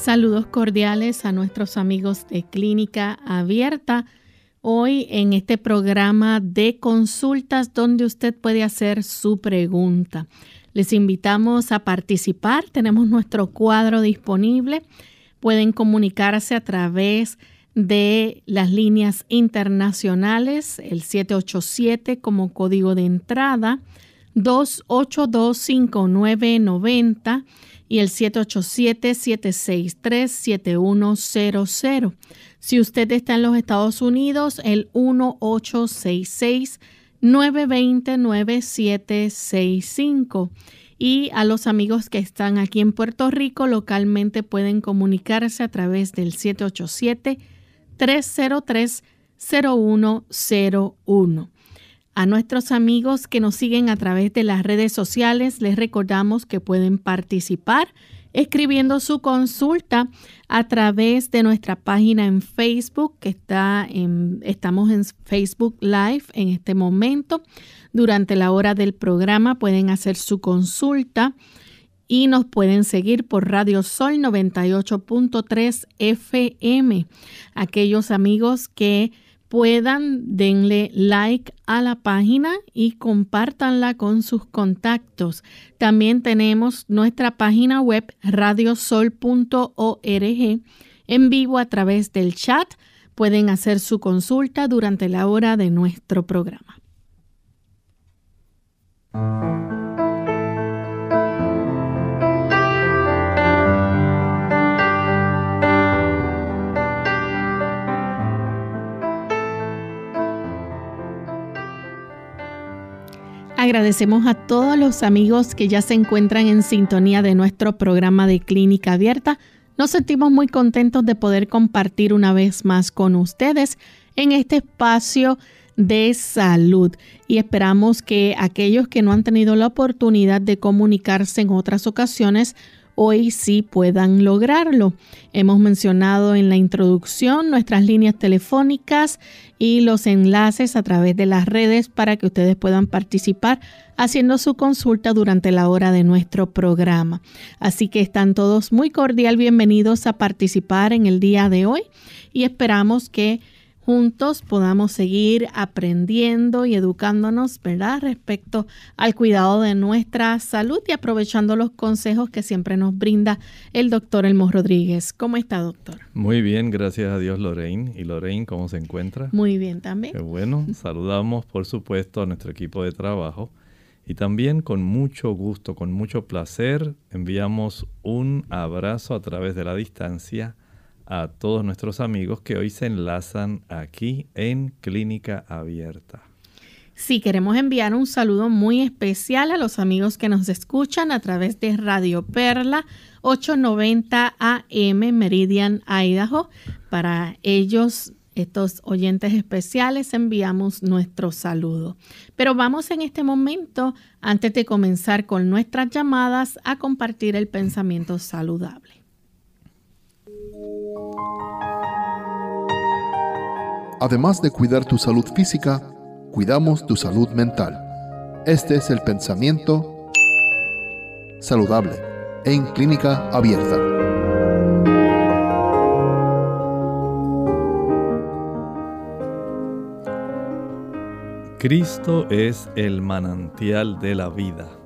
Saludos cordiales a nuestros amigos de Clínica Abierta. Hoy en este programa de consultas donde usted puede hacer su pregunta. Les invitamos a participar. Tenemos nuestro cuadro disponible. Pueden comunicarse a través de las líneas internacionales, el 787 como código de entrada, 282 5990 y el 787-763-7100. Si usted está en los Estados Unidos, el 1866-920-9765. Y a los amigos que están aquí en Puerto Rico, localmente pueden comunicarse a través del 787-303-0101. A nuestros amigos que nos siguen a través de las redes sociales, les recordamos que pueden participar escribiendo su consulta a través de nuestra página en Facebook, que está en, estamos en Facebook Live en este momento. Durante la hora del programa pueden hacer su consulta y nos pueden seguir por Radio Sol 98.3 FM. Aquellos amigos que puedan, denle like a la página y compártanla con sus contactos. También tenemos nuestra página web radiosol.org en vivo a través del chat. Pueden hacer su consulta durante la hora de nuestro programa. Agradecemos a todos los amigos que ya se encuentran en sintonía de nuestro programa de Clínica Abierta. Nos sentimos muy contentos de poder compartir una vez más con ustedes en este espacio de salud y esperamos que aquellos que no han tenido la oportunidad de comunicarse en otras ocasiones hoy sí puedan lograrlo. Hemos mencionado en la introducción nuestras líneas telefónicas y los enlaces a través de las redes para que ustedes puedan participar haciendo su consulta durante la hora de nuestro programa. Así que están todos muy cordial bienvenidos a participar en el día de hoy y esperamos que juntos podamos seguir aprendiendo y educándonos, ¿verdad? Respecto al cuidado de nuestra salud y aprovechando los consejos que siempre nos brinda el doctor Elmo Rodríguez. ¿Cómo está, doctor? Muy bien, gracias a Dios, Lorraine. ¿Y Lorraine cómo se encuentra? Muy bien también. Qué bueno. Saludamos, por supuesto, a nuestro equipo de trabajo. Y también con mucho gusto, con mucho placer, enviamos un abrazo a través de la distancia a todos nuestros amigos que hoy se enlazan aquí en Clínica Abierta. Sí, queremos enviar un saludo muy especial a los amigos que nos escuchan a través de Radio Perla 890 AM Meridian, Idaho. Para ellos, estos oyentes especiales, enviamos nuestro saludo. Pero vamos en este momento, antes de comenzar con nuestras llamadas, a compartir el pensamiento saludable. Además de cuidar tu salud física, cuidamos tu salud mental. Este es el pensamiento saludable en clínica abierta. Cristo es el manantial de la vida.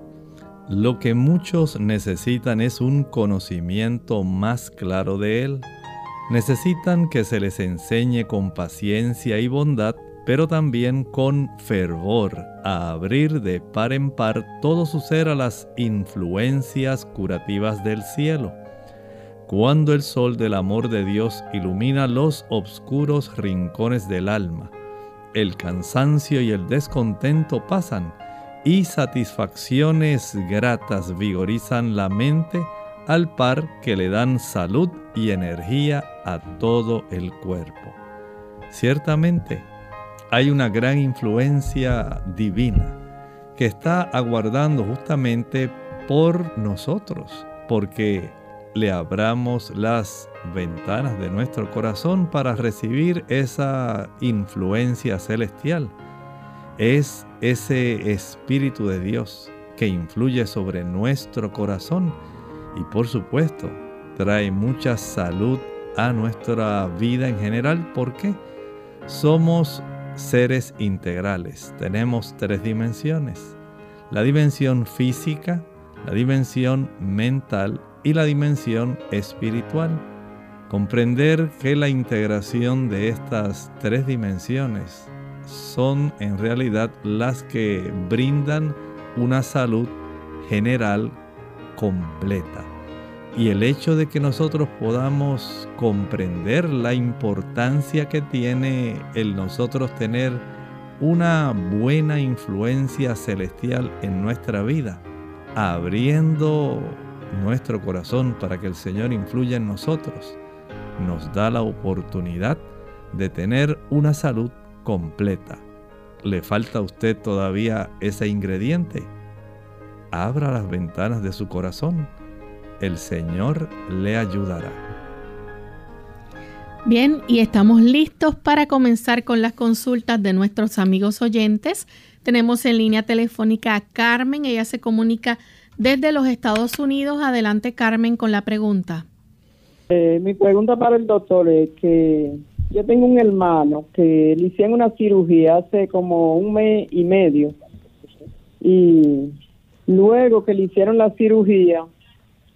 Lo que muchos necesitan es un conocimiento más claro de Él necesitan que se les enseñe con paciencia y bondad, pero también con fervor a abrir de par en par todo su ser a las influencias curativas del cielo. Cuando el sol del amor de Dios ilumina los obscuros rincones del alma, el cansancio y el descontento pasan y satisfacciones gratas vigorizan la mente al par que le dan salud y energía a todo el cuerpo. Ciertamente, hay una gran influencia divina que está aguardando justamente por nosotros, porque le abramos las ventanas de nuestro corazón para recibir esa influencia celestial. Es ese Espíritu de Dios que influye sobre nuestro corazón y por supuesto trae mucha salud a nuestra vida en general porque somos seres integrales. Tenemos tres dimensiones. La dimensión física, la dimensión mental y la dimensión espiritual. Comprender que la integración de estas tres dimensiones son en realidad las que brindan una salud general completa. Y el hecho de que nosotros podamos comprender la importancia que tiene el nosotros tener una buena influencia celestial en nuestra vida, abriendo nuestro corazón para que el Señor influya en nosotros, nos da la oportunidad de tener una salud completa. ¿Le falta a usted todavía ese ingrediente? Abra las ventanas de su corazón. El Señor le ayudará. Bien, y estamos listos para comenzar con las consultas de nuestros amigos oyentes. Tenemos en línea telefónica a Carmen, ella se comunica desde los Estados Unidos. Adelante, Carmen, con la pregunta. Eh, mi pregunta para el doctor es que yo tengo un hermano que le hicieron una cirugía hace como un mes y medio y luego que le hicieron la cirugía,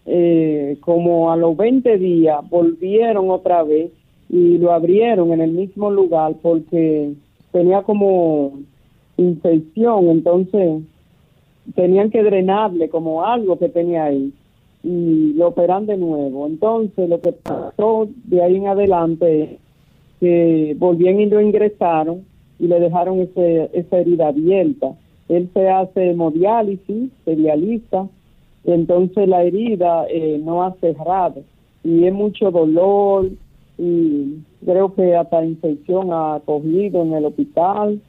eh, como a los 20 días, volvieron otra vez y lo abrieron en el mismo lugar porque tenía como infección, entonces tenían que drenarle como algo que tenía ahí y lo operan de nuevo. Entonces lo que pasó de ahí en adelante que volvían y lo ingresaron y le dejaron ese, esa herida abierta. Él se hace hemodiálisis, se dializa, entonces la herida eh, no ha cerrado y es mucho dolor, y creo que hasta infección ha cogido en el hospital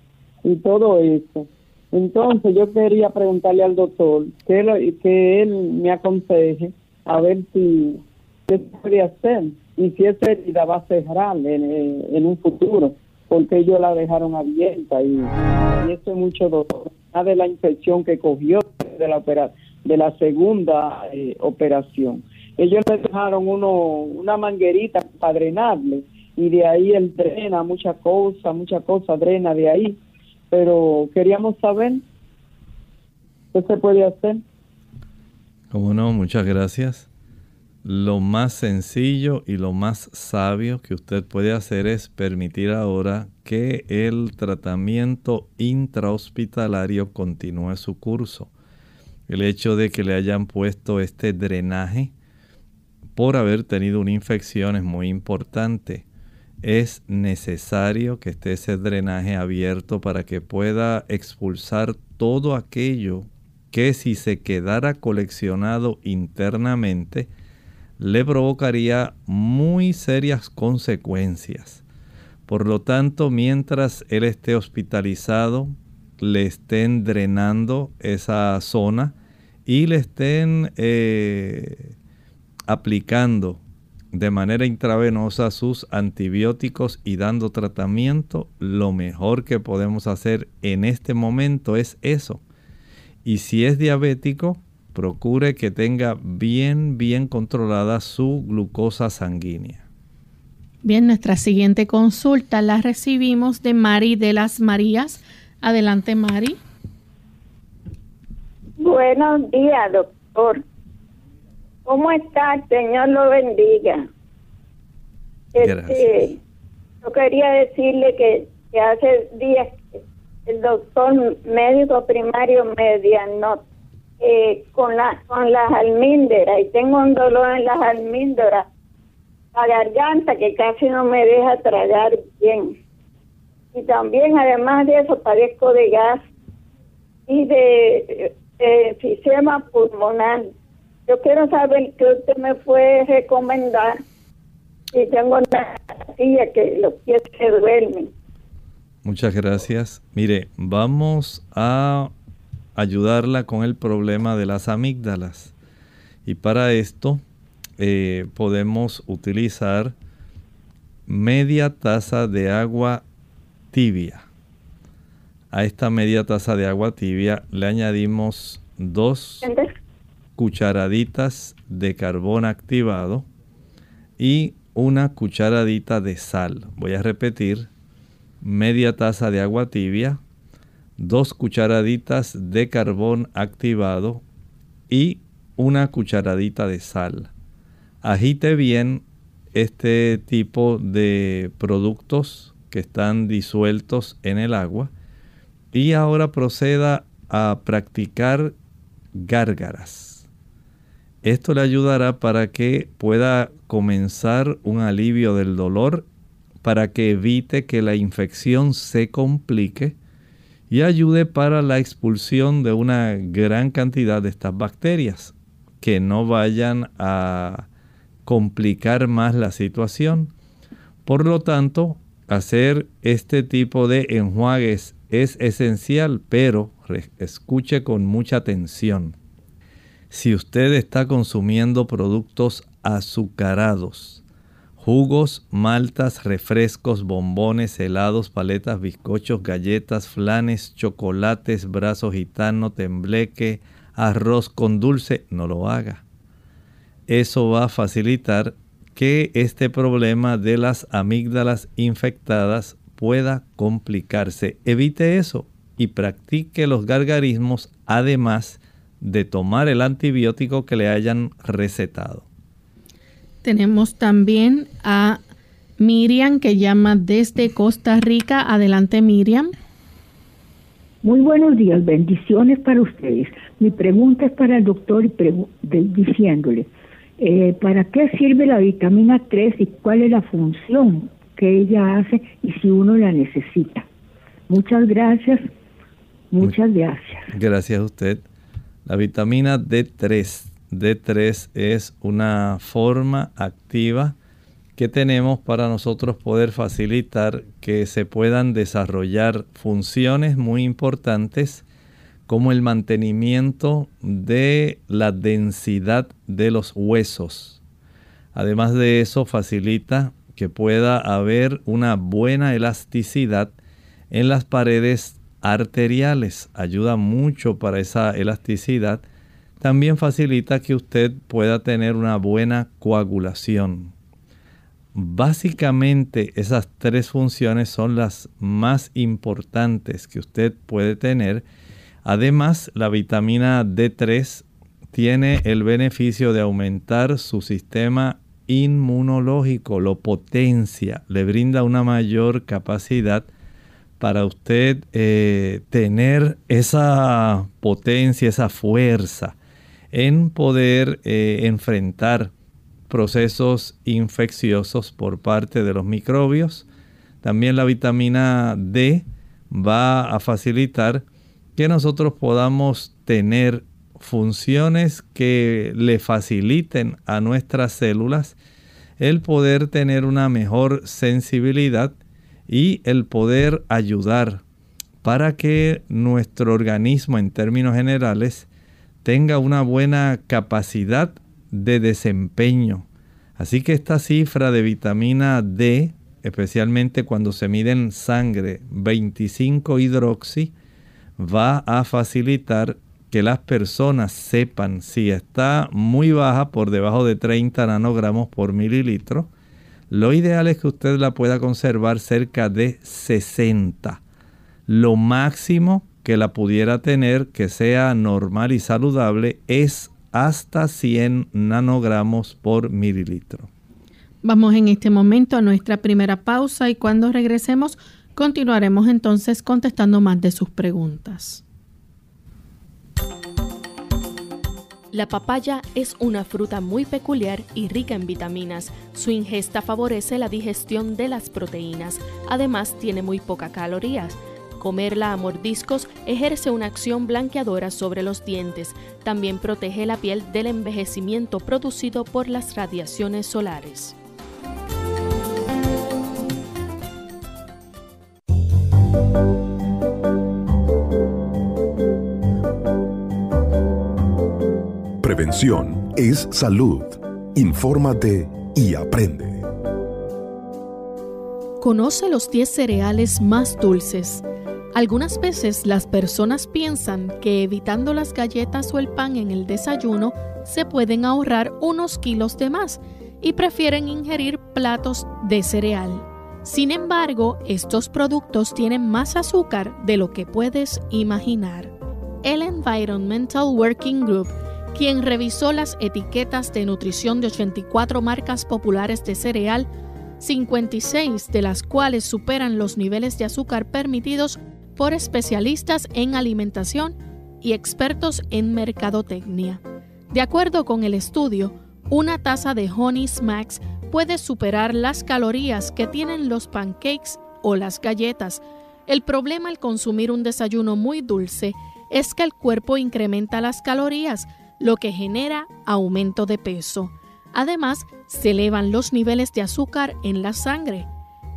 y todo eso. Entonces yo quería preguntarle al doctor que, que él me aconseje a ver si qué puede hacer y si esa herida va a cerrar en, un futuro, porque ellos la dejaron abierta y, eso es mucho dolor. de la infección que cogió de la, de la segunda eh, operación ellos le dejaron uno, una manguerita para drenarle y de ahí él drena muchas cosas, muchas cosas drena de ahí. Pero queríamos saber qué se puede hacer. Como no, muchas gracias. Lo más sencillo y lo más sabio que usted puede hacer es permitir ahora que el tratamiento intrahospitalario continúe su curso. El hecho de que le hayan puesto este drenaje por haber tenido una infección es muy importante. Es necesario que esté ese drenaje abierto para que pueda expulsar todo aquello que si se quedara coleccionado internamente le provocaría muy serias consecuencias. Por lo tanto, mientras él esté hospitalizado, le estén drenando esa zona y le estén eh, aplicando de manera intravenosa sus antibióticos y dando tratamiento, lo mejor que podemos hacer en este momento es eso. Y si es diabético, procure que tenga bien, bien controlada su glucosa sanguínea. Bien, nuestra siguiente consulta la recibimos de Mari de las Marías. Adelante, Mari. Buenos días, doctor. ¿Cómo está? Señor lo bendiga. Este, yo quería decirle que, hace días el doctor médico primario me diagnosticó eh, con, la, con las almínderas y tengo un dolor en las almínderas, la garganta que casi no me deja tragar bien. Y también, además de eso, padezco de gas y de, sistema pulmonar. Yo quiero saber qué usted me puede recomendar. Y tengo una silla que los pies se duermen. Muchas gracias. Mire, vamos a ayudarla con el problema de las amígdalas. Y para esto eh, podemos utilizar media taza de agua tibia. A esta media taza de agua tibia le añadimos dos cucharaditas de carbón activado y una cucharadita de sal. Voy a repetir, media taza de agua tibia, dos cucharaditas de carbón activado y una cucharadita de sal. Agite bien este tipo de productos que están disueltos en el agua y ahora proceda a practicar gárgaras. Esto le ayudará para que pueda comenzar un alivio del dolor, para que evite que la infección se complique y ayude para la expulsión de una gran cantidad de estas bacterias que no vayan a complicar más la situación. Por lo tanto, hacer este tipo de enjuagues es esencial, pero escuche con mucha atención. Si usted está consumiendo productos azucarados, jugos, maltas, refrescos, bombones, helados, paletas, bizcochos, galletas, flanes, chocolates, brazo gitano, tembleque, arroz con dulce, no lo haga eso va a facilitar que este problema de las amígdalas infectadas pueda complicarse. Evite eso y practique los gargarismos además de tomar el antibiótico que le hayan recetado. Tenemos también a Miriam que llama desde Costa Rica. Adelante Miriam. Muy buenos días, bendiciones para ustedes. Mi pregunta es para el doctor y diciéndole, eh, ¿Para qué sirve la vitamina 3 y cuál es la función que ella hace y si uno la necesita? Muchas gracias. Muchas gracias. Gracias a usted. La vitamina D3. D3 es una forma activa que tenemos para nosotros poder facilitar que se puedan desarrollar funciones muy importantes como el mantenimiento de la densidad de los huesos. Además de eso, facilita que pueda haber una buena elasticidad en las paredes arteriales. Ayuda mucho para esa elasticidad. También facilita que usted pueda tener una buena coagulación. Básicamente esas tres funciones son las más importantes que usted puede tener Además, la vitamina D3 tiene el beneficio de aumentar su sistema inmunológico, lo potencia, le brinda una mayor capacidad para usted eh, tener esa potencia, esa fuerza en poder eh, enfrentar procesos infecciosos por parte de los microbios. También la vitamina D va a facilitar que nosotros podamos tener funciones que le faciliten a nuestras células el poder tener una mejor sensibilidad y el poder ayudar para que nuestro organismo en términos generales tenga una buena capacidad de desempeño. Así que esta cifra de vitamina D, especialmente cuando se mide en sangre 25 hidroxi, va a facilitar que las personas sepan si está muy baja por debajo de 30 nanogramos por mililitro. Lo ideal es que usted la pueda conservar cerca de 60. Lo máximo que la pudiera tener que sea normal y saludable es hasta 100 nanogramos por mililitro. Vamos en este momento a nuestra primera pausa y cuando regresemos Continuaremos entonces contestando más de sus preguntas. La papaya es una fruta muy peculiar y rica en vitaminas. Su ingesta favorece la digestión de las proteínas. Además, tiene muy pocas calorías. Comerla a mordiscos ejerce una acción blanqueadora sobre los dientes. También protege la piel del envejecimiento producido por las radiaciones solares. Prevención es salud. Infórmate y aprende. Conoce los 10 cereales más dulces. Algunas veces las personas piensan que evitando las galletas o el pan en el desayuno se pueden ahorrar unos kilos de más y prefieren ingerir platos de cereal. Sin embargo, estos productos tienen más azúcar de lo que puedes imaginar. El Environmental Working Group, quien revisó las etiquetas de nutrición de 84 marcas populares de cereal, 56 de las cuales superan los niveles de azúcar permitidos por especialistas en alimentación y expertos en mercadotecnia. De acuerdo con el estudio, una taza de Honey Smacks puede superar las calorías que tienen los pancakes o las galletas. El problema al consumir un desayuno muy dulce es que el cuerpo incrementa las calorías, lo que genera aumento de peso. Además, se elevan los niveles de azúcar en la sangre.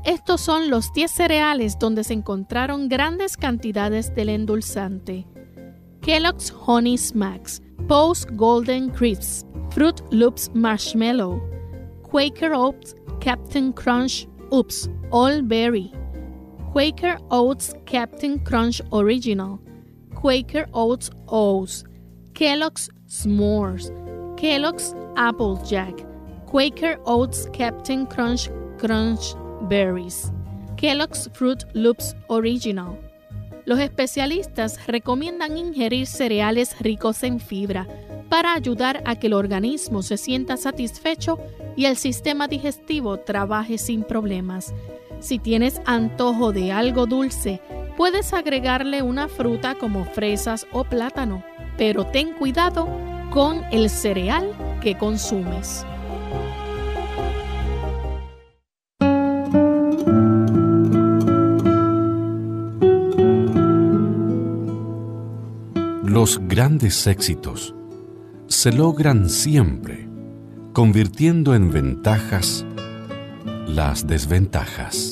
Estos son los 10 cereales donde se encontraron grandes cantidades del endulzante. Kellogg's Honey Smacks, Post Golden Crisps, Fruit Loops Marshmallow, Quaker Oats Captain Crunch Oops All Berry, Quaker Oats Captain Crunch Original, Quaker Oats O's, Kellogg's S'mores, Kellogg's Applejack, Quaker Oats Captain Crunch Crunch Berries, Kellogg's Fruit Loops Original. Los especialistas recomiendan ingerir cereales ricos en fibra para ayudar a que el organismo se sienta satisfecho y el sistema digestivo trabaje sin problemas. Si tienes antojo de algo dulce, puedes agregarle una fruta como fresas o plátano, pero ten cuidado con el cereal que consumes. Los grandes éxitos se logran siempre convirtiendo en ventajas las desventajas.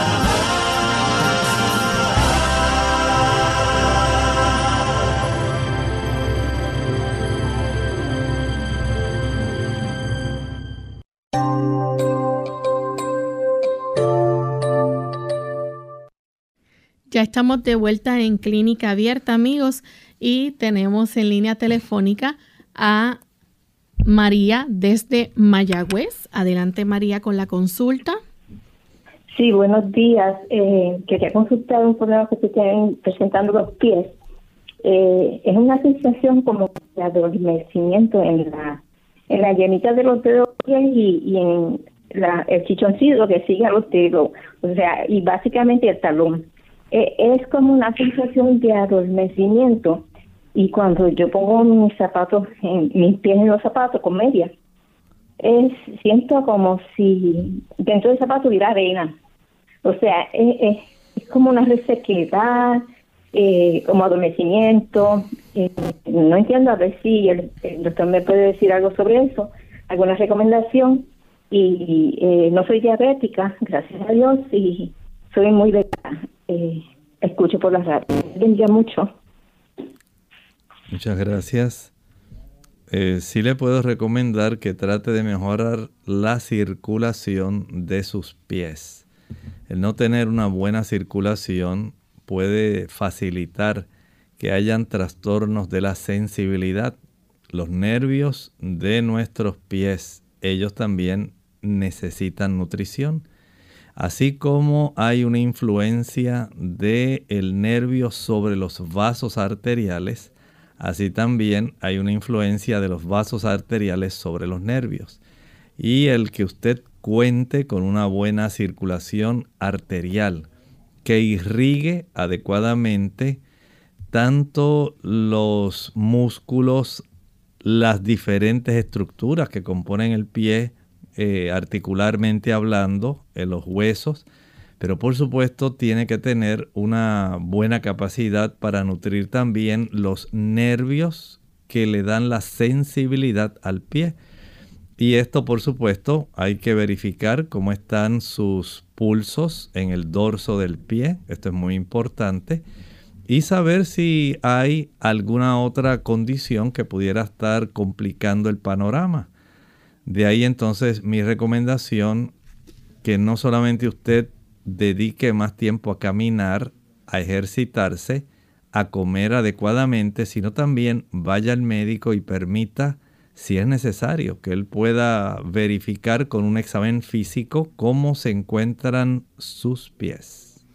Ya estamos de vuelta en Clínica Abierta, amigos, y tenemos en línea telefónica a María desde Mayagüez. Adelante, María, con la consulta. Sí, buenos días. Eh, quería consultar un problema que se tienen presentando los pies. Eh, es una sensación como de adormecimiento en la en la llenita de los dedos y, y en la, el chichoncito que sigue a los dedos, o sea, y básicamente el talón. Eh, es como una sensación de adormecimiento y cuando yo pongo mis zapatos, en, mis pies en los zapatos con medias, es siento como si dentro del zapato hubiera arena. O sea, es, es, es como una resequedad, eh, como adormecimiento. Eh, no entiendo a ver si el, doctor me puede decir algo sobre eso, alguna recomendación. Y eh, no soy diabética, gracias a Dios, y soy muy delgada. Eh, escucho por la radio. Bendiga mucho. Muchas gracias. Eh, sí le puedo recomendar que trate de mejorar la circulación de sus pies. El no tener una buena circulación puede facilitar que hayan trastornos de la sensibilidad. Los nervios de nuestros pies, ellos también necesitan nutrición. Así como hay una influencia del el nervio sobre los vasos arteriales, así también hay una influencia de los vasos arteriales sobre los nervios. Y el que usted cuente con una buena circulación arterial que irrigue adecuadamente tanto los músculos, las diferentes estructuras que componen el pie, eh, articularmente hablando, en los huesos, pero por supuesto tiene que tener una buena capacidad para nutrir también los nervios que le dan la sensibilidad al pie. Y esto por supuesto hay que verificar cómo están sus pulsos en el dorso del pie, esto es muy importante, y saber si hay alguna otra condición que pudiera estar complicando el panorama. De ahí entonces mi recomendación que no solamente usted dedique más tiempo a caminar, a ejercitarse, a comer adecuadamente, sino también vaya al médico y permita, si es necesario, que él pueda verificar con un examen físico cómo se encuentran sus pies.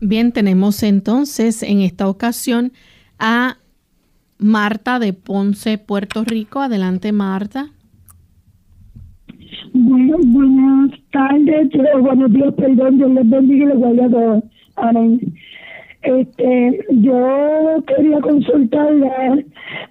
Bien, tenemos entonces en esta ocasión a Marta de Ponce, Puerto Rico. Adelante, Marta. Bueno, buenas tardes, buenos días, perdón, Dios les bendiga y les guarde a todos. Amén. Este, yo quería consultarle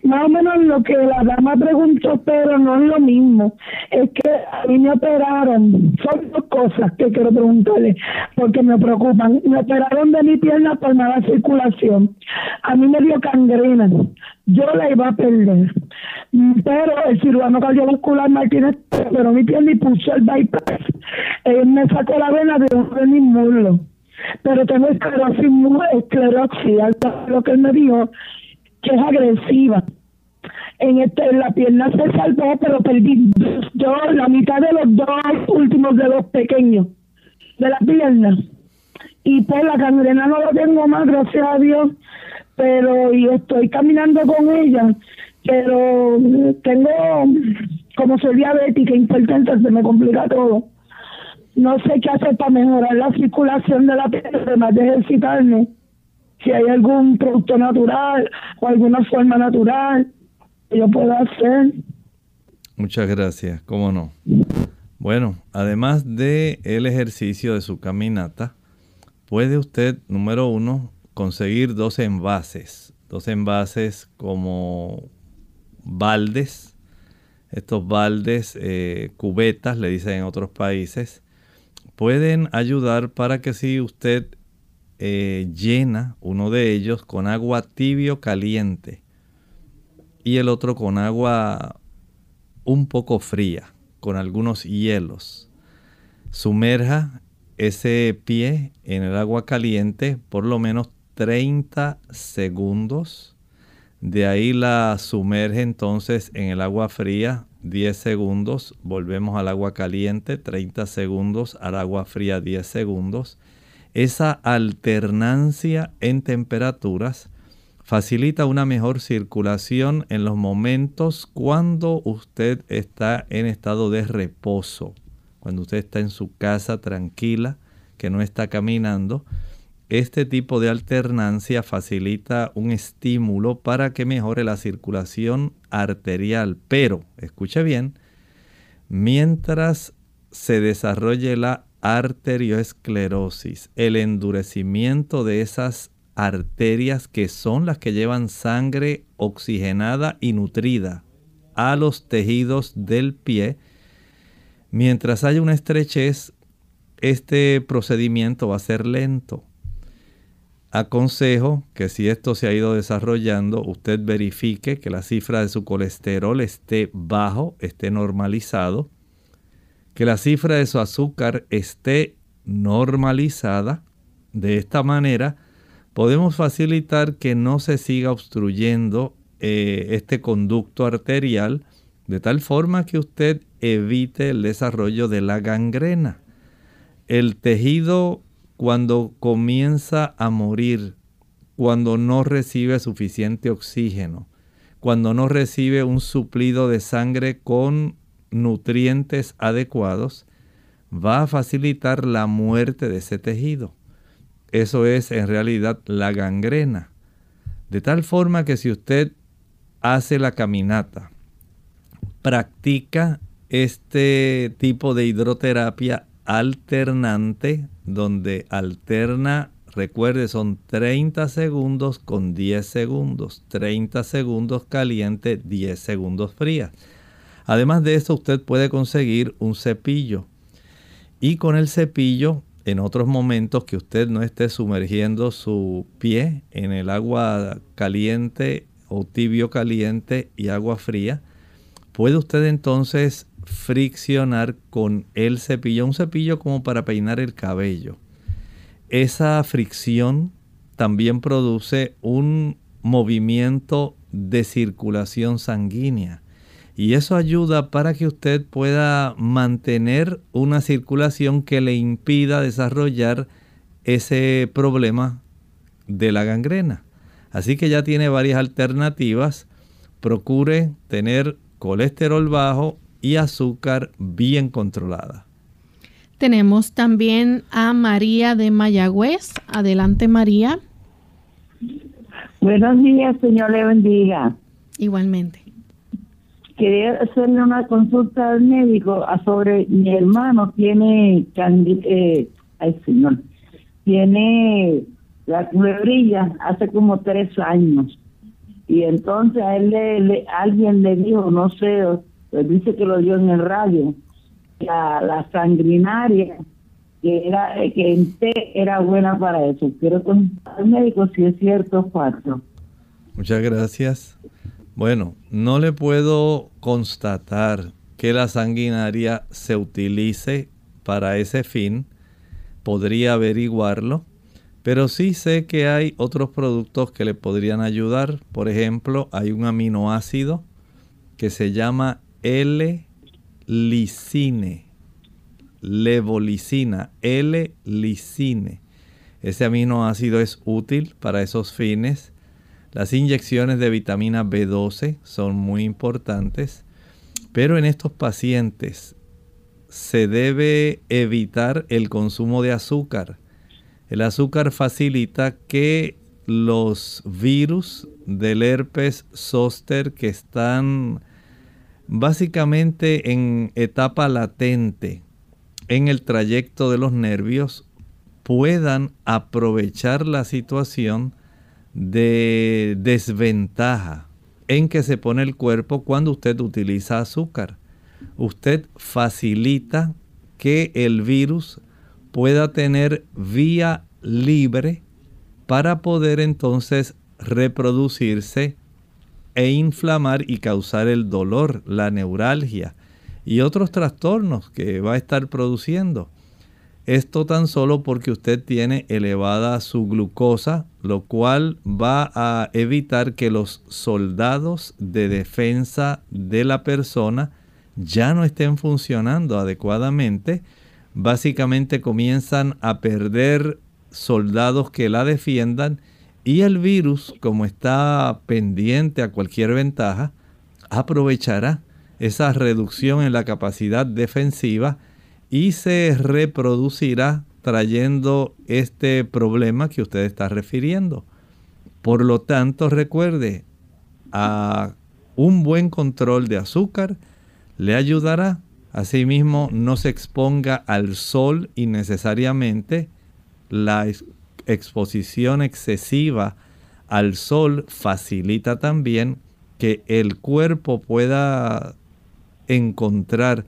más o menos lo que la dama preguntó, pero no es lo mismo. Es que a mí me operaron, son dos cosas que quiero preguntarle, porque me preocupan. Me operaron de mi pierna por mala circulación. A mí me dio cangrena. Yo la iba a perder. Pero el cirujano cardiovascular Martínez, pero mi pierna y puso el bypass. Él me sacó la vena de un de mi muslo pero tengo esclerosis, esclerosis alta, lo que él me dijo, que es agresiva. En, este, la pierna se salvó, pero perdí yo la mitad de los dos últimos dedos pequeños de la pierna. Y pues la gangrena no la tengo más, gracias a Dios, pero y estoy caminando con ella, pero tengo, como soy diabética, importante, se me complica todo no sé qué hacer para mejorar la circulación de la piel, además de ejercitarme. Si hay algún producto natural o alguna forma natural que yo pueda hacer. Muchas gracias, cómo no. Bueno, además de el ejercicio de su caminata, puede usted, número uno, conseguir dos envases, dos envases como baldes, estos baldes, eh, cubetas, le dicen en otros países, pueden ayudar para que si usted eh, llena uno de ellos con agua tibio caliente y el otro con agua un poco fría, con algunos hielos. Sumerja ese pie en el agua caliente por lo menos 30 segundos. De ahí la sumerge entonces en el agua fría 10 segundos, volvemos al agua caliente, 30 segundos, al agua fría 10 segundos. Esa alternancia en temperaturas facilita una mejor circulación en los momentos cuando usted está en estado de reposo, cuando usted está en su casa tranquila, que no está caminando este tipo de alternancia facilita un estímulo para que mejore la circulación arterial, pero, escuche bien, mientras se desarrolle la arterioesclerosis, el endurecimiento de esas arterias que son las que llevan sangre oxigenada y nutrida a los tejidos del pie, mientras haya una estrechez, este procedimiento va a ser lento aconsejo que si esto se ha ido desarrollando, usted verifique que la cifra de su colesterol esté bajo, esté normalizado, que la cifra de su azúcar esté normalizada. De esta manera podemos facilitar que no se siga obstruyendo eh, este conducto arterial de tal forma que usted evite el desarrollo de la gangrena. El tejido cuando comienza a morir, cuando no recibe suficiente oxígeno, cuando no recibe un suplido de sangre con nutrientes adecuados, va a facilitar la muerte de ese tejido. Eso es en realidad la gangrena. De tal forma que si usted hace la caminata, practica este tipo de hidroterapia alternante, donde alterna, recuerde, son 30 segundos con 10 segundos, 30 segundos caliente, 10 segundos fría. Además de eso, usted puede conseguir un cepillo. Y con el cepillo, en otros momentos que usted no esté sumergiendo su pie en el agua caliente o tibio caliente y agua fría, puede usted entonces friccionar con el cepillo, un cepillo como para peinar el cabello. Esa fricción también produce un movimiento de circulación sanguínea y eso ayuda para que usted pueda mantener una circulación que le impida desarrollar ese problema de la gangrena. Así que ya tiene varias alternativas. Procure tener colesterol bajo y azúcar bien controlada. Tenemos también a María de Mayagüez. Adelante, María. Buenos días, Señor le bendiga. Igualmente. Quería hacerle una consulta al médico sobre mi hermano tiene eh, ay señor tiene la culebrilla hace como tres años y entonces a él le, alguien le dijo no sé pues dice que lo dio en el radio, la, la sanguinaria, que era que en té era buena para eso. Quiero contar al médico si es cierto o Muchas gracias. Bueno, no le puedo constatar que la sanguinaria se utilice para ese fin. Podría averiguarlo. Pero sí sé que hay otros productos que le podrían ayudar. Por ejemplo, hay un aminoácido que se llama L-licine, levolicina, L-licine. Ese aminoácido es útil para esos fines. Las inyecciones de vitamina B12 son muy importantes, pero en estos pacientes se debe evitar el consumo de azúcar. El azúcar facilita que los virus del herpes zóster que están básicamente en etapa latente en el trayecto de los nervios puedan aprovechar la situación de desventaja en que se pone el cuerpo cuando usted utiliza azúcar. Usted facilita que el virus pueda tener vía libre para poder entonces reproducirse e inflamar y causar el dolor, la neuralgia y otros trastornos que va a estar produciendo. Esto tan solo porque usted tiene elevada su glucosa, lo cual va a evitar que los soldados de defensa de la persona ya no estén funcionando adecuadamente. Básicamente comienzan a perder soldados que la defiendan y el virus, como está pendiente a cualquier ventaja, aprovechará esa reducción en la capacidad defensiva y se reproducirá trayendo este problema que usted está refiriendo. Por lo tanto, recuerde, a un buen control de azúcar le ayudará. Asimismo, no se exponga al sol innecesariamente. La exposición excesiva al sol facilita también que el cuerpo pueda encontrar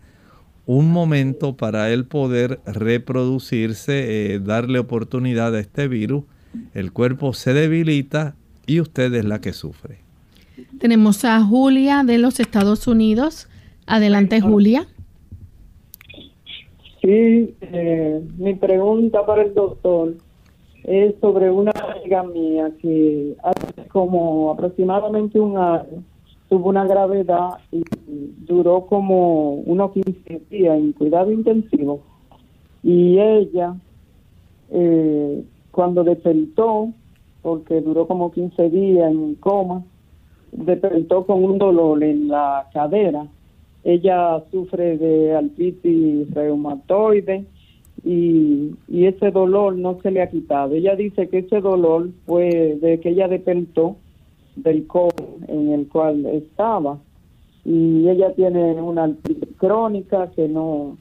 un momento para él poder reproducirse, eh, darle oportunidad a este virus. El cuerpo se debilita y usted es la que sufre. Tenemos a Julia de los Estados Unidos. Adelante, Julia. Sí, eh, mi pregunta para el doctor es sobre una amiga mía que hace como aproximadamente un año tuvo una gravedad y duró como unos 15 días en cuidado intensivo. Y ella, eh, cuando despertó, porque duró como 15 días en coma, despertó con un dolor en la cadera. Ella sufre de artritis reumatoide y, y ese dolor no se le ha quitado. Ella dice que ese dolor fue de que ella despertó del coma en el cual estaba y ella tiene una artritis crónica que no,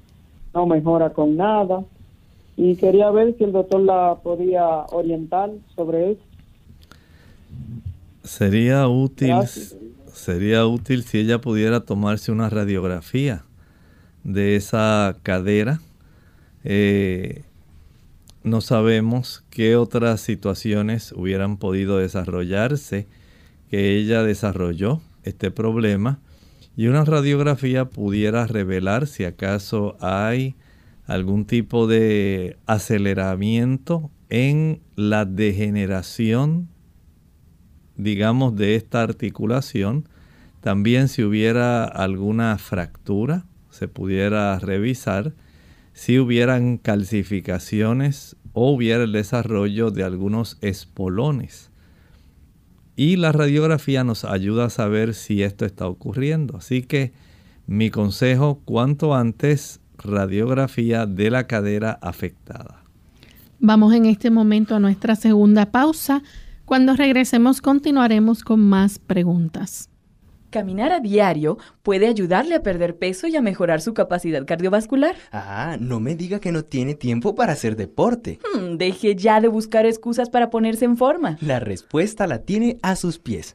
no mejora con nada y quería ver si el doctor la podía orientar sobre eso. Sería útil, sería útil si ella pudiera tomarse una radiografía de esa cadera. Eh, no sabemos qué otras situaciones hubieran podido desarrollarse que ella desarrolló este problema y una radiografía pudiera revelar si acaso hay algún tipo de aceleramiento en la degeneración digamos, de esta articulación. También si hubiera alguna fractura, se pudiera revisar. Si hubieran calcificaciones o hubiera el desarrollo de algunos espolones. Y la radiografía nos ayuda a saber si esto está ocurriendo. Así que mi consejo, cuanto antes, radiografía de la cadera afectada. Vamos en este momento a nuestra segunda pausa. Cuando regresemos continuaremos con más preguntas. Caminar a diario puede ayudarle a perder peso y a mejorar su capacidad cardiovascular. Ah, no me diga que no tiene tiempo para hacer deporte. Hmm, deje ya de buscar excusas para ponerse en forma. La respuesta la tiene a sus pies.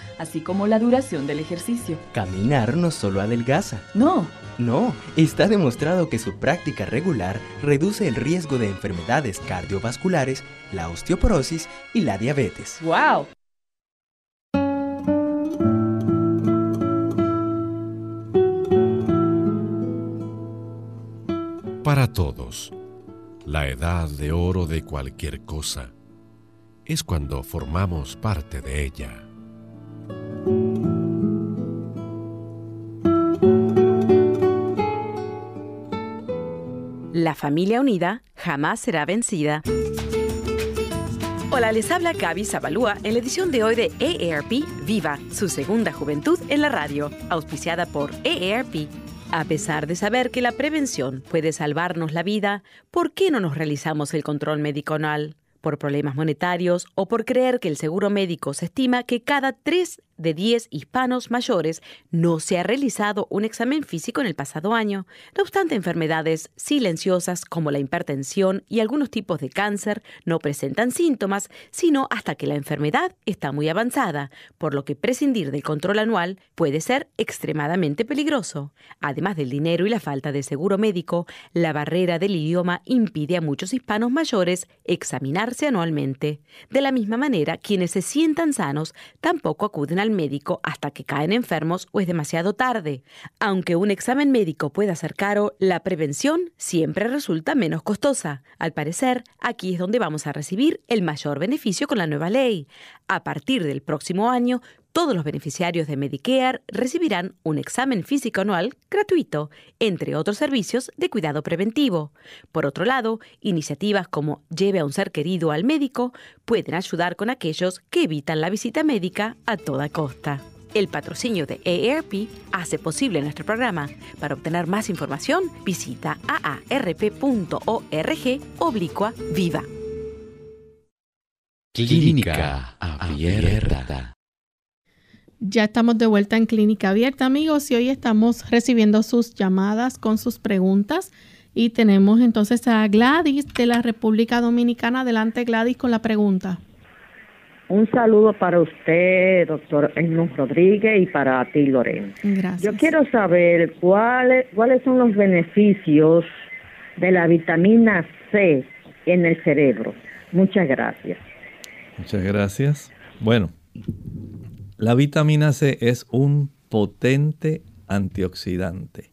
así como la duración del ejercicio. Caminar no solo adelgaza. No, no, está demostrado que su práctica regular reduce el riesgo de enfermedades cardiovasculares, la osteoporosis y la diabetes. ¡Wow! Para todos, la edad de oro de cualquier cosa es cuando formamos parte de ella. La familia unida jamás será vencida. Hola, les habla Gaby Zabalúa en la edición de hoy de EARP Viva, su segunda juventud en la radio, auspiciada por EARP. A pesar de saber que la prevención puede salvarnos la vida, ¿por qué no nos realizamos el control médico anual? ¿Por problemas monetarios o por creer que el seguro médico se estima que cada tres de 10 hispanos mayores no se ha realizado un examen físico en el pasado año. No obstante, enfermedades silenciosas como la hipertensión y algunos tipos de cáncer no presentan síntomas, sino hasta que la enfermedad está muy avanzada, por lo que prescindir del control anual puede ser extremadamente peligroso. Además del dinero y la falta de seguro médico, la barrera del idioma impide a muchos hispanos mayores examinarse anualmente. De la misma manera, quienes se sientan sanos tampoco acuden al médico hasta que caen enfermos o es demasiado tarde. Aunque un examen médico pueda ser caro, la prevención siempre resulta menos costosa. Al parecer, aquí es donde vamos a recibir el mayor beneficio con la nueva ley. A partir del próximo año, todos los beneficiarios de Medicare recibirán un examen físico anual gratuito, entre otros servicios de cuidado preventivo. Por otro lado, iniciativas como Lleve a un ser querido al médico pueden ayudar con aquellos que evitan la visita médica a toda costa. El patrocinio de AARP hace posible nuestro programa. Para obtener más información, visita aarp.org oblicua viva. Clínica abierta. Ya estamos de vuelta en Clínica Abierta, amigos, y hoy estamos recibiendo sus llamadas con sus preguntas. Y tenemos entonces a Gladys de la República Dominicana. Adelante, Gladys, con la pregunta. Un saludo para usted, doctor Edmund Rodríguez, y para ti, Lorena. Gracias. Yo quiero saber cuáles, cuáles son los beneficios de la vitamina C en el cerebro. Muchas gracias. Muchas gracias. Bueno, la vitamina C es un potente antioxidante.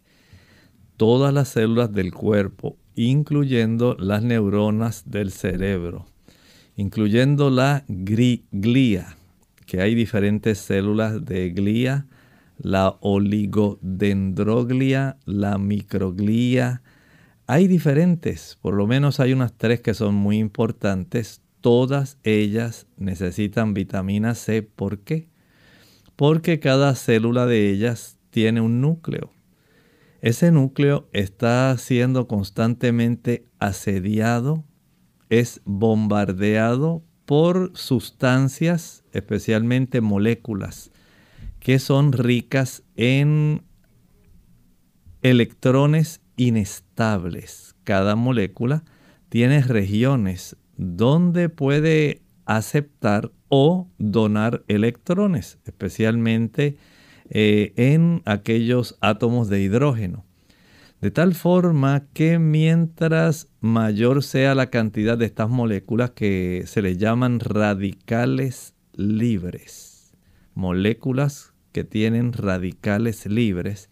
Todas las células del cuerpo, incluyendo las neuronas del cerebro, incluyendo la glía, que hay diferentes células de glía, la oligodendroglia, la microglía. Hay diferentes, por lo menos hay unas tres que son muy importantes. Todas ellas necesitan vitamina C. ¿Por qué? Porque cada célula de ellas tiene un núcleo. Ese núcleo está siendo constantemente asediado, es bombardeado por sustancias, especialmente moléculas, que son ricas en electrones inestables. Cada molécula tiene regiones donde puede aceptar o donar electrones, especialmente eh, en aquellos átomos de hidrógeno. De tal forma que mientras mayor sea la cantidad de estas moléculas que se les llaman radicales libres, moléculas que tienen radicales libres,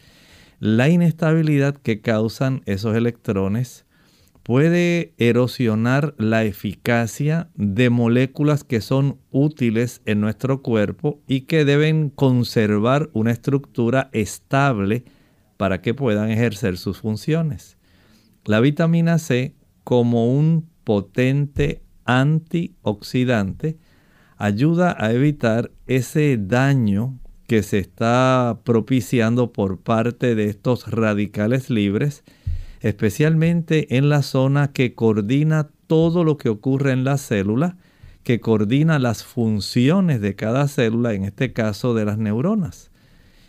la inestabilidad que causan esos electrones puede erosionar la eficacia de moléculas que son útiles en nuestro cuerpo y que deben conservar una estructura estable para que puedan ejercer sus funciones. La vitamina C, como un potente antioxidante, ayuda a evitar ese daño que se está propiciando por parte de estos radicales libres especialmente en la zona que coordina todo lo que ocurre en la célula, que coordina las funciones de cada célula, en este caso de las neuronas.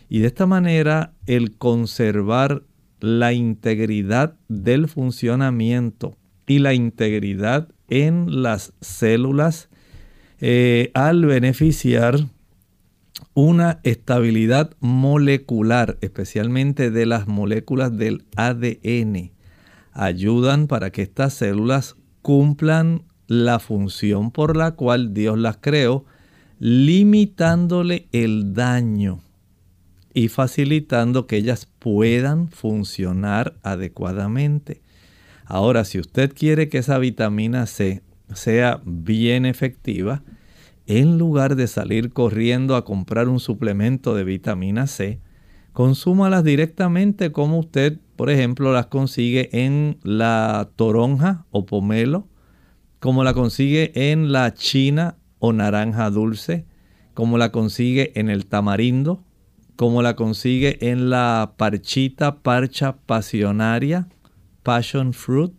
Y de esta manera el conservar la integridad del funcionamiento y la integridad en las células eh, al beneficiar una estabilidad molecular, especialmente de las moléculas del ADN. Ayudan para que estas células cumplan la función por la cual Dios las creó, limitándole el daño y facilitando que ellas puedan funcionar adecuadamente. Ahora, si usted quiere que esa vitamina C sea bien efectiva, en lugar de salir corriendo a comprar un suplemento de vitamina C, consúmalas directamente como usted, por ejemplo, las consigue en la toronja o pomelo, como la consigue en la china o naranja dulce, como la consigue en el tamarindo, como la consigue en la parchita, parcha pasionaria, passion fruit,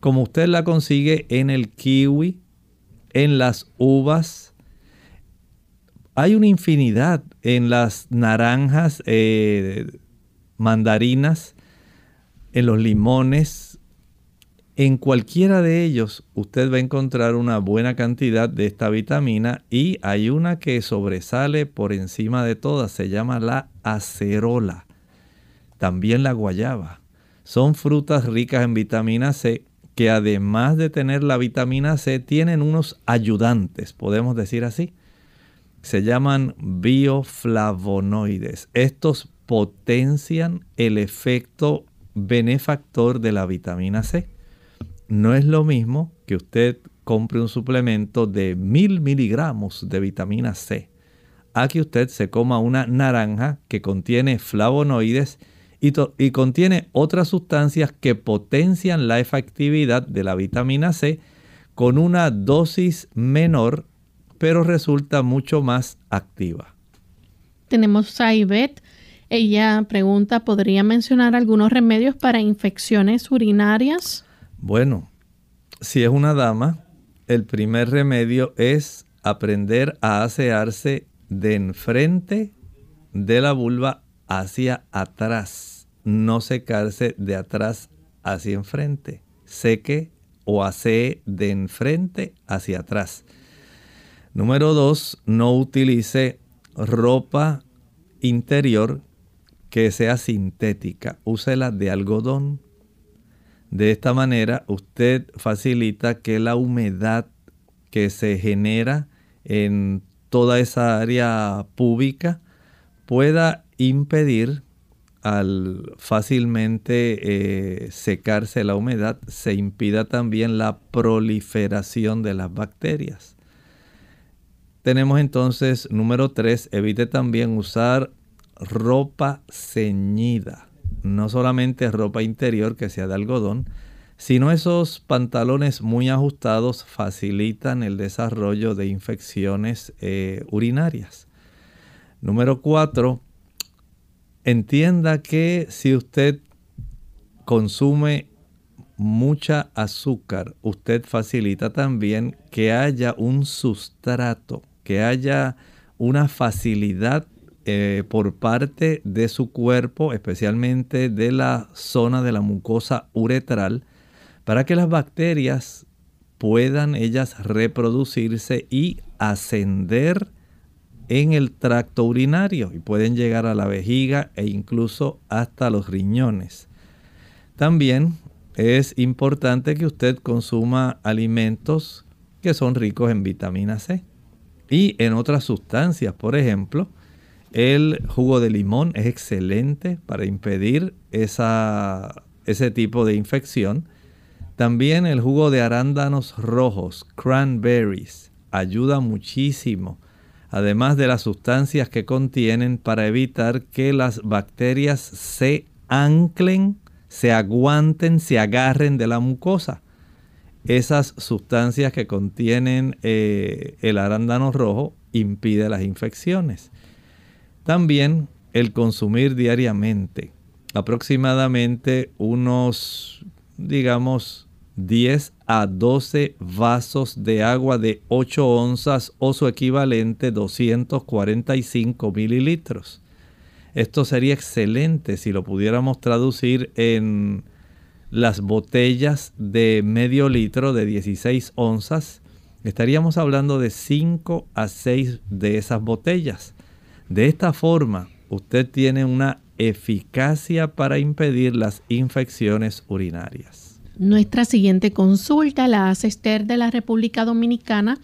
como usted la consigue en el kiwi, en las uvas, hay una infinidad en las naranjas, eh, mandarinas, en los limones. En cualquiera de ellos usted va a encontrar una buena cantidad de esta vitamina y hay una que sobresale por encima de todas, se llama la acerola. También la guayaba. Son frutas ricas en vitamina C que además de tener la vitamina C tienen unos ayudantes, podemos decir así Se llaman bioflavonoides. Estos potencian el efecto benefactor de la vitamina C. No es lo mismo que usted compre un suplemento de mil miligramos de vitamina C a que usted se coma una naranja que contiene flavonoides y, y, contiene otras sustancias que potencian la efectividad de la vitamina C con una dosis menor, pero resulta mucho más activa. Tenemos a Ivette. Ella pregunta, ¿podría mencionar algunos remedios para infecciones urinarias? Bueno, si es una dama, el primer remedio es aprender a asearse de enfrente de la vulva hacia atrás, no secarse de atrás hacia enfrente. Seque o asee de enfrente hacia atrás. Número dos, no utilice ropa interior que sea sintética. Úsela de algodón. De esta manera usted facilita que la humedad que se genera en toda esa área pública pueda impedir al fácilmente eh, secarse la humedad, se impida también la proliferación de las bacterias. Tenemos entonces, número 3, evite también usar ropa ceñida, no solamente ropa interior que sea de algodón, sino esos pantalones muy ajustados facilitan el desarrollo de infecciones eh, urinarias. Número cuatro, entienda que si usted consume mucha azúcar, usted facilita también que haya un sustrato, que haya una facilidad eh, por parte de su cuerpo, especialmente de la zona de la mucosa uretral, para que las bacterias puedan ellas reproducirse y ascender en el tracto urinario y pueden llegar a la vejiga e incluso hasta los riñones. También es importante que usted consuma alimentos que son ricos en vitamina C y en otras sustancias. Por ejemplo, el jugo de limón es excelente para impedir ese tipo de infección. También el jugo de arándanos rojos, cranberries, ayuda muchísimo, además de las sustancias que contienen para evitar que las bacterias se anclen, se aguanten, se agarren de la mucosa. Esas sustancias que contienen eh, el arándano rojo impiden las infecciones. También el consumir diariamente aproximadamente unos, digamos, 10 a 12 vasos de agua de 8 onzas o su equivalente 245 mililitros. Esto sería excelente si lo pudiéramos traducir en las botellas de medio litro de 16 onzas. Estaríamos hablando de 5 a 6 de esas botellas. De esta forma, usted tiene una eficacia para impedir las infecciones urinarias. Nuestra siguiente consulta la hace Esther de la República Dominicana.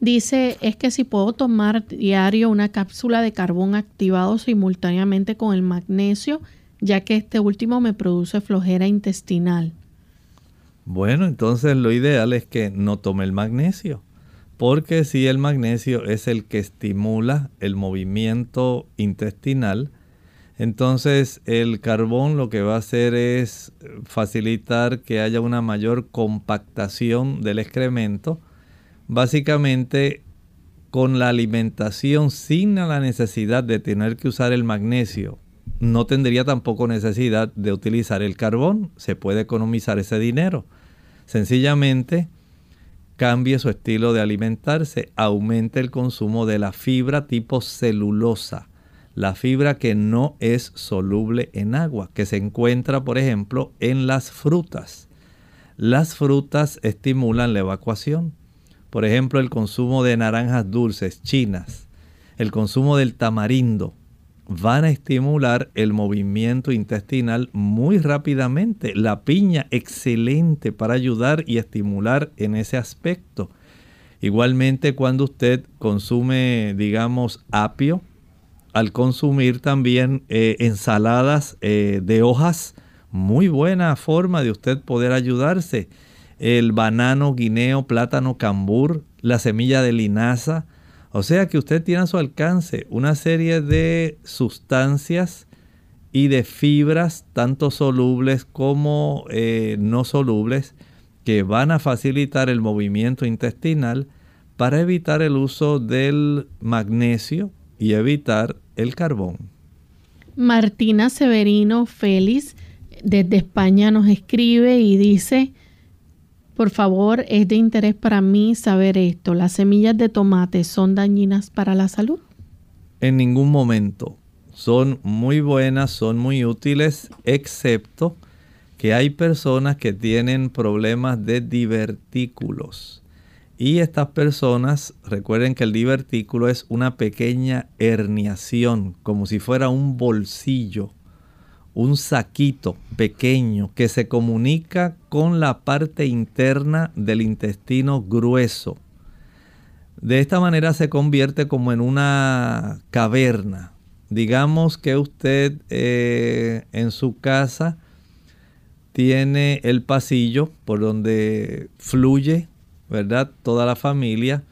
Dice, es que si puedo tomar diario una cápsula de carbón activado simultáneamente con el magnesio, ya que este último me produce flojera intestinal. Bueno, entonces lo ideal es que no tome el magnesio, porque si el magnesio es el que estimula el movimiento intestinal, entonces el carbón lo que va a hacer es facilitar que haya una mayor compactación del excremento, básicamente con la alimentación sin la necesidad de tener que usar el magnesio. No tendría tampoco necesidad de utilizar el carbón, se puede economizar ese dinero. Sencillamente cambie su estilo de alimentarse, aumente el consumo de la fibra tipo celulosa la fibra que no es soluble en agua, que se encuentra, por ejemplo, en las frutas. Las frutas estimulan la evacuación. Por ejemplo, el consumo de naranjas dulces chinas, el consumo del tamarindo, van a estimular el movimiento intestinal muy rápidamente. La piña, excelente para ayudar y estimular en ese aspecto. Igualmente cuando usted consume, digamos, apio, al consumir también eh, ensaladas eh, de hojas, muy buena forma de usted poder ayudarse. El banano, guineo, plátano, cambur, la semilla de linaza. O sea que usted tiene a su alcance una serie de sustancias y de fibras, tanto solubles como eh, no solubles, que van a facilitar el movimiento intestinal para evitar el uso del magnesio y evitar el carbón. Martina Severino Félix desde España nos escribe y dice, por favor, es de interés para mí saber esto, ¿las semillas de tomate son dañinas para la salud? En ningún momento. Son muy buenas, son muy útiles, excepto que hay personas que tienen problemas de divertículos. Y estas personas, recuerden que el divertículo es una pequeña herniación, como si fuera un bolsillo, un saquito pequeño que se comunica con la parte interna del intestino grueso. De esta manera se convierte como en una caverna. Digamos que usted eh, en su casa tiene el pasillo por donde fluye, ¿verdad? Toda la familia,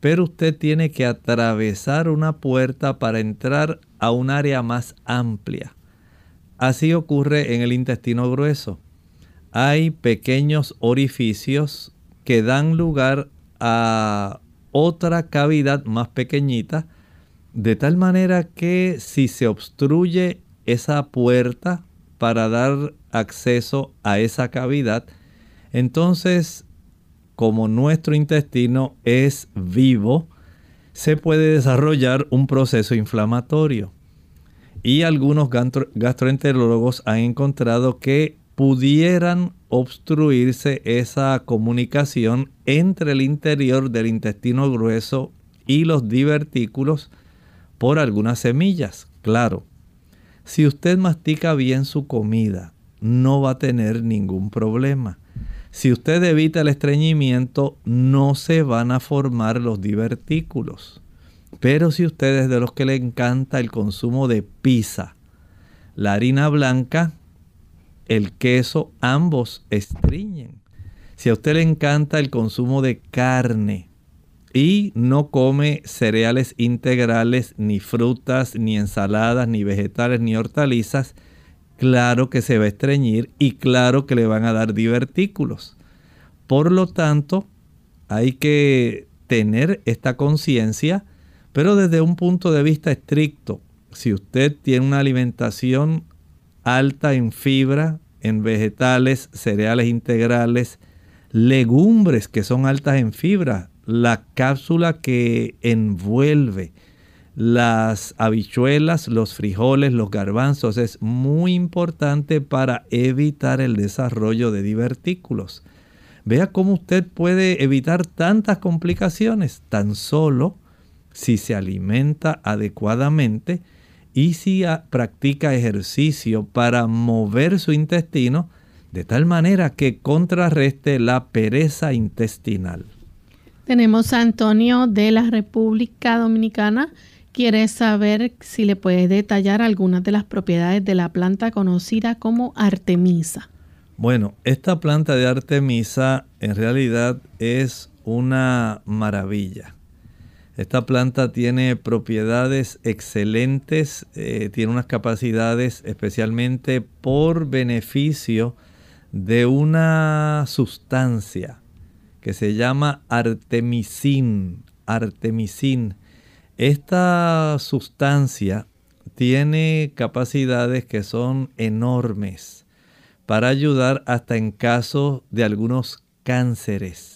pero usted tiene que atravesar una puerta para entrar a un área más amplia. Así ocurre en el intestino grueso. Hay pequeños orificios que dan lugar a otra cavidad más pequeñita, de tal manera que si se obstruye esa puerta para dar acceso a esa cavidad, entonces como nuestro intestino es vivo, se puede desarrollar un proceso inflamatorio. Y algunos gastroenterólogos han encontrado que pudieran obstruirse esa comunicación entre el interior del intestino grueso y los divertículos por algunas semillas. Claro, si usted mastica bien su comida, no va a tener ningún problema. Si usted evita el estreñimiento, no se van a formar los divertículos. Pero si usted es de los que le encanta el consumo de pizza, la harina blanca, el queso, ambos estreñen. Si a usted le encanta el consumo de carne y no come cereales integrales, ni frutas, ni ensaladas, ni vegetales, ni hortalizas, claro que se va a estreñir y claro que le van a dar divertículos. Por lo tanto, hay que tener esta conciencia, pero desde un punto de vista estricto. Si usted tiene una alimentación alta en fibra, en vegetales, cereales integrales, legumbres que son altas en fibra, la cápsula que envuelve las habichuelas, los frijoles, los garbanzos es muy importante para evitar el desarrollo de divertículos. Vea cómo usted puede evitar tantas complicaciones tan solo si se alimenta adecuadamente y si practica ejercicio para mover su intestino de tal manera que contrarreste la pereza intestinal. Tenemos a Antonio de la República Dominicana quiere saber si le puede detallar algunas de las propiedades de la planta conocida como Artemisa. Bueno, esta planta de Artemisa en realidad es una maravilla. Esta planta tiene propiedades excelentes, eh, tiene unas capacidades especialmente por beneficio de una sustancia que se llama artemisin. Artemisin esta sustancia tiene capacidades que son enormes para ayudar hasta en caso de algunos cánceres.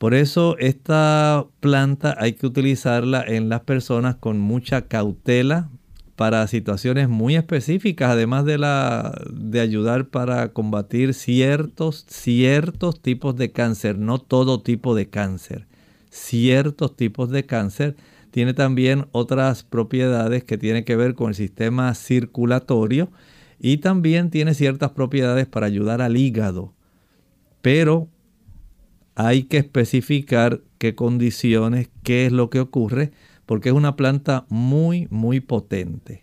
Por eso esta planta hay que utilizarla en las personas con mucha cautela para situaciones muy específicas, además de la de ayudar para combatir ciertos ciertos tipos de cáncer, no todo tipo de cáncer, ciertos tipos de cáncer tiene también otras propiedades que tienen que ver con el sistema circulatorio y también tiene ciertas propiedades para ayudar al hígado. Pero hay que especificar qué condiciones, qué es lo que ocurre, porque es una planta muy, muy potente.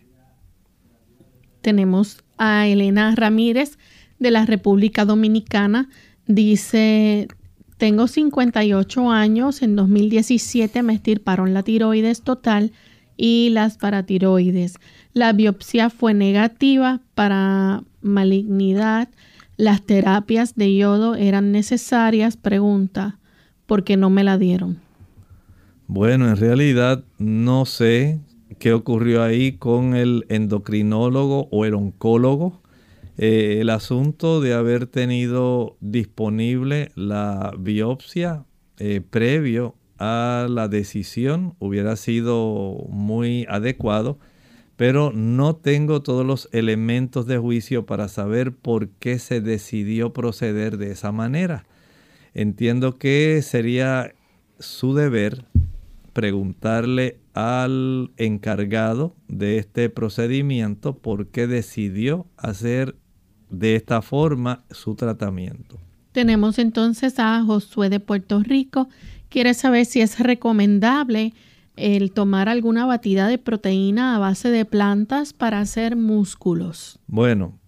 Tenemos a Elena Ramírez de la República Dominicana. Dice, tengo 58 años, en 2017 me estirparon la tiroides total y las paratiroides. La biopsia fue negativa para malignidad. Las terapias de yodo eran necesarias. Pregunta, ¿por qué no me la dieron? Bueno, en realidad no sé qué ocurrió ahí con el endocrinólogo o el oncólogo. Eh, el asunto de haber tenido disponible la biopsia eh, previo a la decisión hubiera sido muy adecuado, pero no tengo todos los elementos de juicio para saber por qué se decidió proceder de esa manera. Entiendo que sería su deber preguntarle al encargado de este procedimiento por qué decidió hacer de esta forma su tratamiento. Tenemos entonces a Josué de Puerto Rico. Quiere saber si es recomendable el tomar alguna batida de proteína a base de plantas para hacer músculos. Bueno,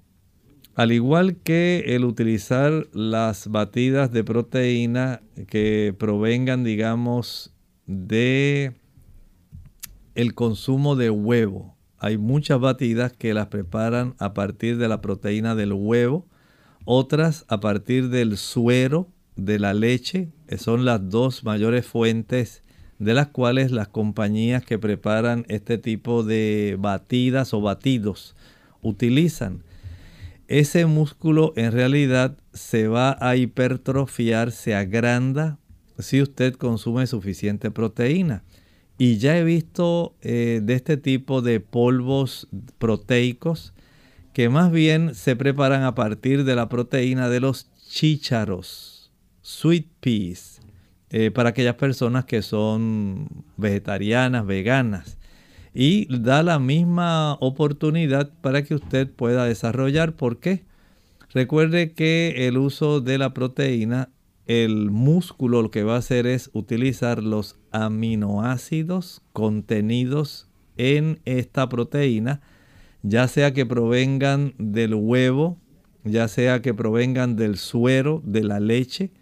al igual que el utilizar las batidas de proteína que provengan, digamos, de el consumo de huevo, hay muchas batidas que las preparan a partir de la proteína del huevo, otras a partir del suero de la leche, que son las dos mayores fuentes de las cuales las compañías que preparan este tipo de batidas o batidos utilizan. Ese músculo en realidad se va a hipertrofiar, se agranda si usted consume suficiente proteína. Y ya he visto eh, de este tipo de polvos proteicos que más bien se preparan a partir de la proteína de los chícharos, sweet peas, eh, para aquellas personas que son vegetarianas, veganas. Y da la misma oportunidad para que usted pueda desarrollar. ¿Por qué? Recuerde que el uso de la proteína el músculo lo que va a hacer es utilizar los aminoácidos contenidos en esta proteína, ya sea que provengan del huevo, ya sea que provengan del suero, de la leche,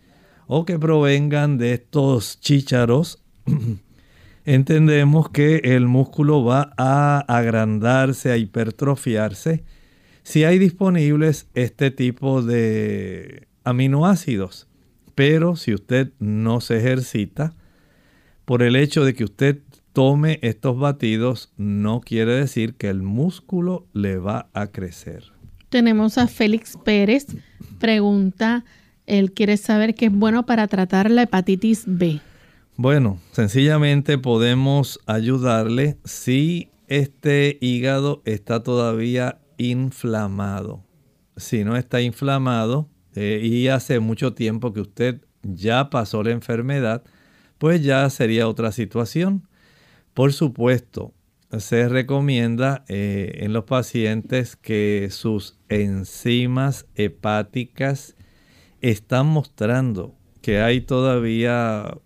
o que provengan de estos chícharos, entendemos que el músculo va a agrandarse, a hipertrofiarse, si hay disponibles este tipo de aminoácidos. Pero si usted no se ejercita, por el hecho de que usted tome estos batidos, no quiere decir que el músculo le va a crecer. Tenemos a Félix Pérez. Pregunta, él quiere saber qué es bueno para tratar la hepatitis B. Bueno, sencillamente podemos ayudarle si este hígado está todavía inflamado. Si no está inflamado, eh, y hace mucho tiempo que usted ya pasó la enfermedad, pues ya sería otra situación. Por supuesto, se recomienda eh, en los pacientes que sus enzimas hepáticas están mostrando que hay todavía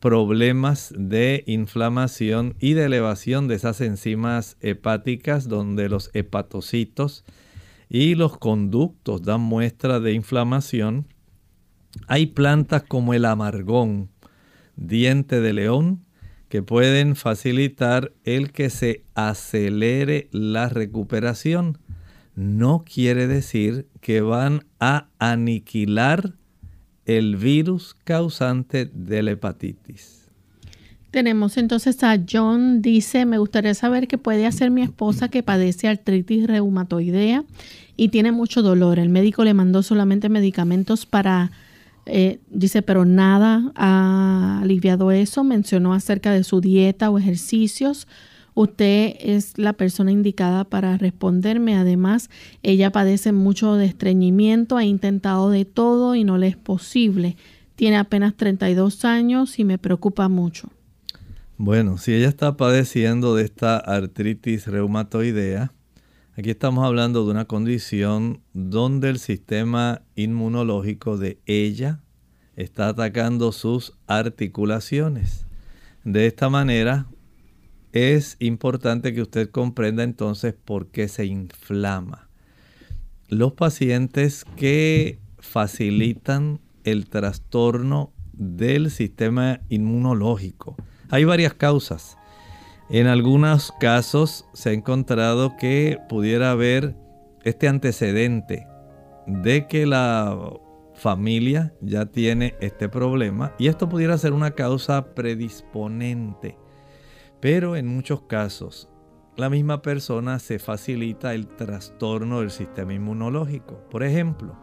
problemas de inflamación y de elevación de esas enzimas hepáticas donde los hepatocitos y los conductos dan muestra de inflamación. Hay plantas como el amargón, diente de león, que pueden facilitar el que se acelere la recuperación. No quiere decir que van a aniquilar el virus causante de la hepatitis. Tenemos entonces a John, dice, me gustaría saber qué puede hacer mi esposa que padece artritis reumatoidea y tiene mucho dolor. El médico le mandó solamente medicamentos para, eh, dice, pero nada ha aliviado eso. Mencionó acerca de su dieta o ejercicios. Usted es la persona indicada para responderme. Además, ella padece mucho de estreñimiento, ha intentado de todo y no le es posible. Tiene apenas 32 años y me preocupa mucho. Bueno, si ella está padeciendo de esta artritis reumatoidea, aquí estamos hablando de una condición donde el sistema inmunológico de ella está atacando sus articulaciones. De esta manera, es importante que usted comprenda entonces por qué se inflama. Los pacientes que facilitan el trastorno del sistema inmunológico. Hay varias causas. En algunos casos se ha encontrado que pudiera haber este antecedente de que la familia ya tiene este problema y esto pudiera ser una causa predisponente. Pero en muchos casos la misma persona se facilita el trastorno del sistema inmunológico. Por ejemplo,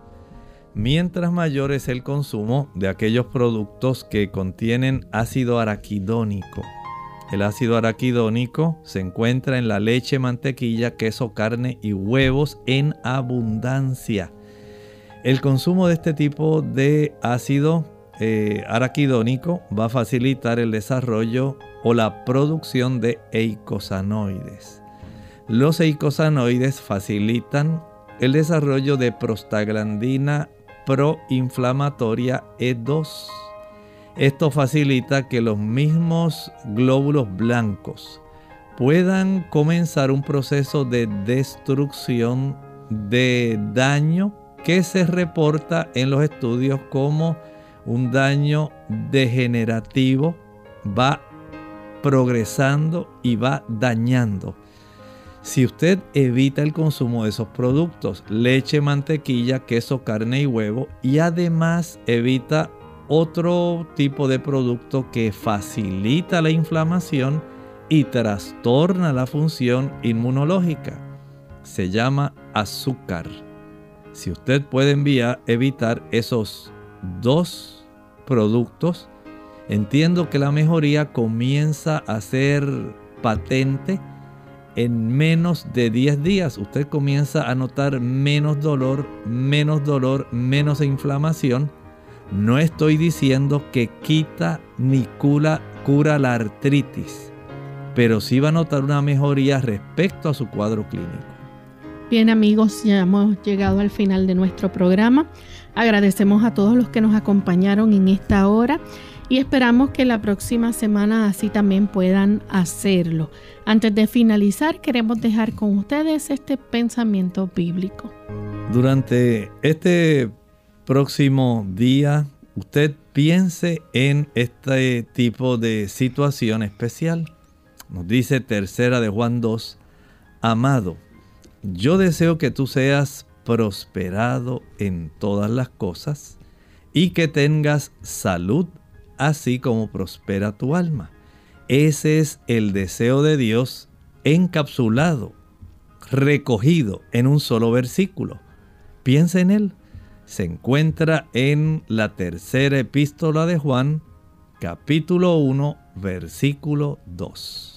mientras mayor es el consumo de aquellos productos que contienen ácido araquidónico. El ácido araquidónico se encuentra en la leche, mantequilla, queso, carne y huevos en abundancia. El consumo de este tipo de ácido eh, araquidónico va a facilitar el desarrollo o la producción de eicosanoides. Los eicosanoides facilitan el desarrollo de prostaglandina proinflamatoria E2. Esto facilita que los mismos glóbulos blancos puedan comenzar un proceso de destrucción de daño que se reporta en los estudios como un daño degenerativo, va progresando y va dañando si usted evita el consumo de esos productos, leche, mantequilla, queso, carne y huevo, y además evita otro tipo de producto que facilita la inflamación y trastorna la función inmunológica, se llama azúcar. Si usted puede enviar, evitar esos dos productos, entiendo que la mejoría comienza a ser patente en menos de 10 días usted comienza a notar menos dolor, menos dolor, menos inflamación. No estoy diciendo que quita ni cura, cura la artritis, pero sí va a notar una mejoría respecto a su cuadro clínico. Bien amigos, ya hemos llegado al final de nuestro programa. Agradecemos a todos los que nos acompañaron en esta hora y esperamos que la próxima semana así también puedan hacerlo. Antes de finalizar, queremos dejar con ustedes este pensamiento bíblico. Durante este próximo día, usted piense en este tipo de situación especial. Nos dice tercera de Juan 2, amado, yo deseo que tú seas prosperado en todas las cosas y que tengas salud así como prospera tu alma. Ese es el deseo de Dios encapsulado, recogido en un solo versículo. Piensa en él. Se encuentra en la tercera epístola de Juan, capítulo 1, versículo 2.